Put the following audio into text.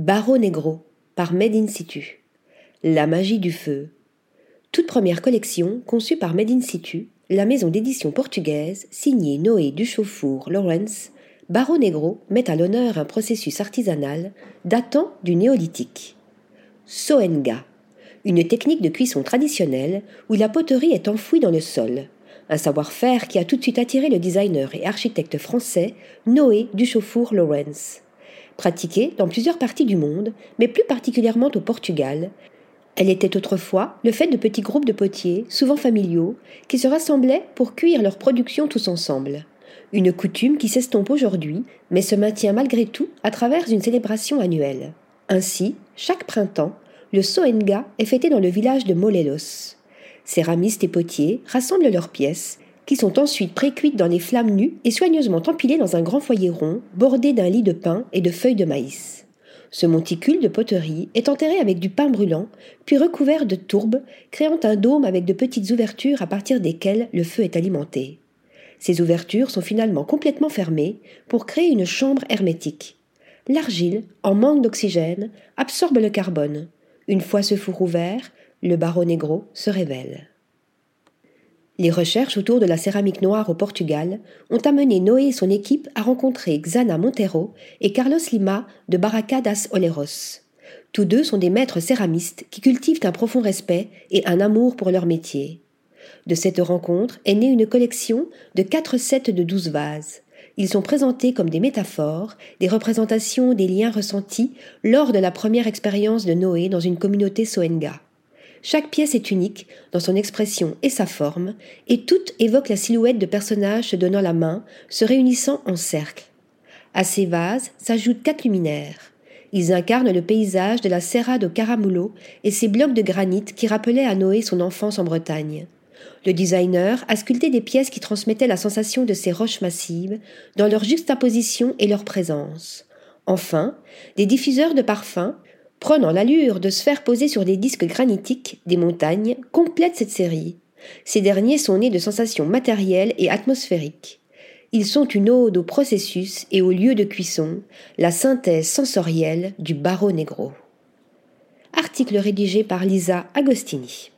Barro Negro par Made in Situ. La magie du feu. Toute première collection conçue par Made in Situ, la maison d'édition portugaise, signée Noé Duchauffour Lawrence, Barro Negro met à l'honneur un processus artisanal datant du néolithique. Soenga, une technique de cuisson traditionnelle où la poterie est enfouie dans le sol, un savoir-faire qui a tout de suite attiré le designer et architecte français Noé Duchauffour Lawrence. Pratiquée dans plusieurs parties du monde, mais plus particulièrement au Portugal, elle était autrefois le fait de petits groupes de potiers, souvent familiaux, qui se rassemblaient pour cuire leur production tous ensemble. Une coutume qui s'estompe aujourd'hui, mais se maintient malgré tout à travers une célébration annuelle. Ainsi, chaque printemps, le Soenga est fêté dans le village de Molelos. Céramistes et potiers rassemblent leurs pièces, qui sont ensuite précuites dans les flammes nues et soigneusement empilées dans un grand foyer rond, bordé d'un lit de pain et de feuilles de maïs. Ce monticule de poterie est enterré avec du pain brûlant, puis recouvert de tourbe, créant un dôme avec de petites ouvertures à partir desquelles le feu est alimenté. Ces ouvertures sont finalement complètement fermées pour créer une chambre hermétique. L'argile, en manque d'oxygène, absorbe le carbone. Une fois ce four ouvert, le barreau négro se révèle. Les recherches autour de la céramique noire au Portugal ont amené Noé et son équipe à rencontrer Xana Montero et Carlos Lima de Barraca das Oleros. Tous deux sont des maîtres céramistes qui cultivent un profond respect et un amour pour leur métier. De cette rencontre est née une collection de quatre sets de douze vases. Ils sont présentés comme des métaphores, des représentations des liens ressentis lors de la première expérience de Noé dans une communauté Soenga. Chaque pièce est unique dans son expression et sa forme, et toutes évoquent la silhouette de personnages se donnant la main, se réunissant en cercle. À ces vases s'ajoutent quatre luminaires. Ils incarnent le paysage de la Serra de Caramulo et ses blocs de granit qui rappelaient à Noé son enfance en Bretagne. Le designer a sculpté des pièces qui transmettaient la sensation de ces roches massives dans leur juxtaposition et leur présence. Enfin, des diffuseurs de parfums, prenant l'allure de sphères posées sur des disques granitiques des montagnes, complètent cette série. Ces derniers sont nés de sensations matérielles et atmosphériques. Ils sont une ode au processus et au lieu de cuisson, la synthèse sensorielle du barreau négro. Article rédigé par Lisa Agostini.